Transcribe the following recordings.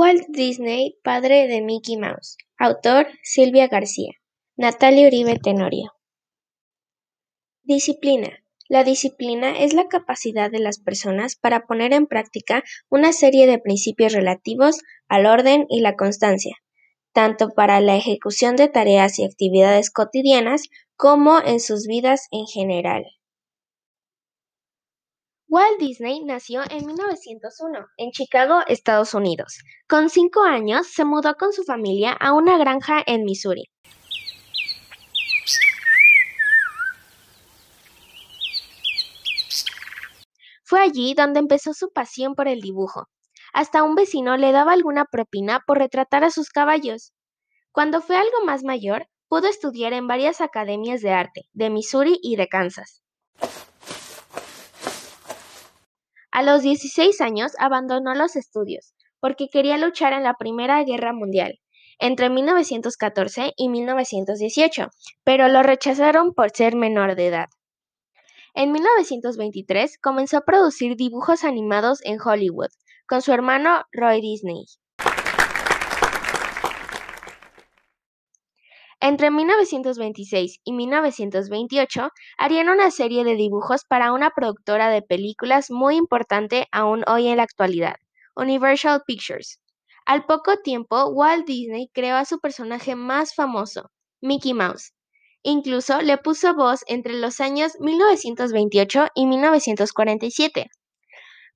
Walt Disney, padre de Mickey Mouse. Autor: Silvia García. Natalia Uribe Tenorio. Disciplina. La disciplina es la capacidad de las personas para poner en práctica una serie de principios relativos al orden y la constancia, tanto para la ejecución de tareas y actividades cotidianas como en sus vidas en general. Walt Disney nació en 1901 en Chicago, Estados Unidos. Con cinco años se mudó con su familia a una granja en Missouri. Fue allí donde empezó su pasión por el dibujo. Hasta un vecino le daba alguna propina por retratar a sus caballos. Cuando fue algo más mayor, pudo estudiar en varias academias de arte de Missouri y de Kansas. A los 16 años abandonó los estudios, porque quería luchar en la Primera Guerra Mundial, entre 1914 y 1918, pero lo rechazaron por ser menor de edad. En 1923 comenzó a producir dibujos animados en Hollywood, con su hermano Roy Disney. Entre 1926 y 1928 harían una serie de dibujos para una productora de películas muy importante aún hoy en la actualidad, Universal Pictures. Al poco tiempo, Walt Disney creó a su personaje más famoso, Mickey Mouse. Incluso le puso voz entre los años 1928 y 1947.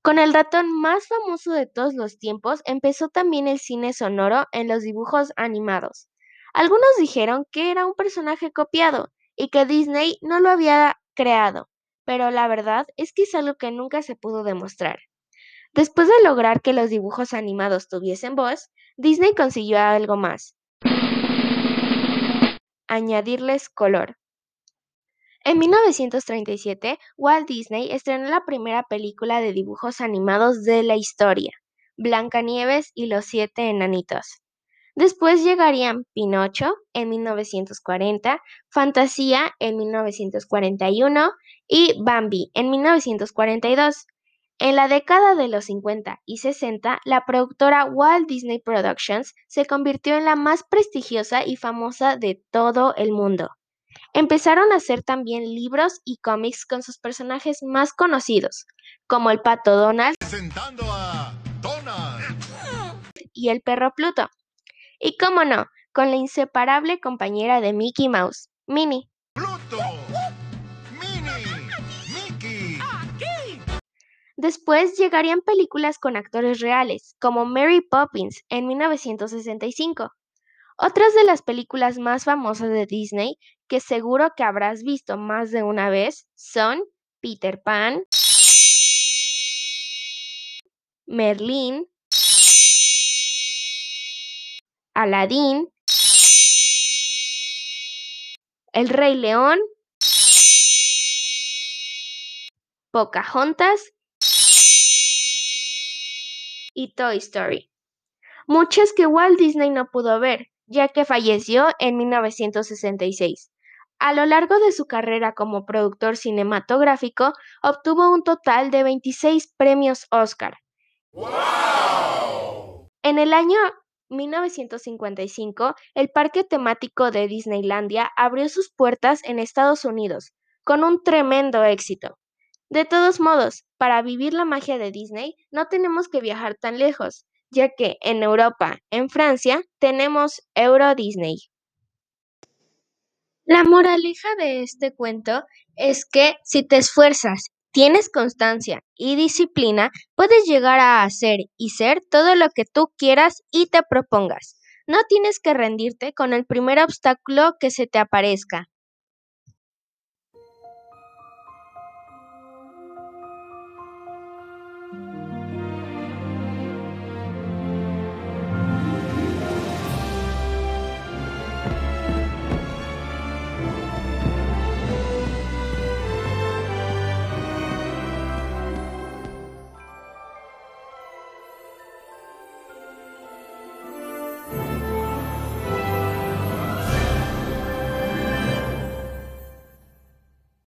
Con el ratón más famoso de todos los tiempos, empezó también el cine sonoro en los dibujos animados. Algunos dijeron que era un personaje copiado y que Disney no lo había creado, pero la verdad es que es algo que nunca se pudo demostrar. Después de lograr que los dibujos animados tuviesen voz, Disney consiguió algo más. Añadirles color. En 1937, Walt Disney estrenó la primera película de dibujos animados de la historia, Blancanieves y los siete enanitos. Después llegarían Pinocho en 1940, Fantasía en 1941 y Bambi en 1942. En la década de los 50 y 60, la productora Walt Disney Productions se convirtió en la más prestigiosa y famosa de todo el mundo. Empezaron a hacer también libros y cómics con sus personajes más conocidos, como el pato Donald y el perro Pluto. Y cómo no, con la inseparable compañera de Mickey Mouse, Minnie. ¡Pluto! ¡Minnie! ¡Mickey! Después llegarían películas con actores reales, como Mary Poppins en 1965. Otras de las películas más famosas de Disney, que seguro que habrás visto más de una vez, son Peter Pan, Merlín, Aladín, El Rey León, Pocahontas y Toy Story. Muchas que Walt Disney no pudo ver, ya que falleció en 1966. A lo largo de su carrera como productor cinematográfico, obtuvo un total de 26 premios Oscar. En el año 1955, el parque temático de Disneylandia abrió sus puertas en Estados Unidos, con un tremendo éxito. De todos modos, para vivir la magia de Disney no tenemos que viajar tan lejos, ya que en Europa, en Francia, tenemos Euro Disney. La moraleja de este cuento es que si te esfuerzas tienes constancia y disciplina, puedes llegar a hacer y ser todo lo que tú quieras y te propongas. No tienes que rendirte con el primer obstáculo que se te aparezca.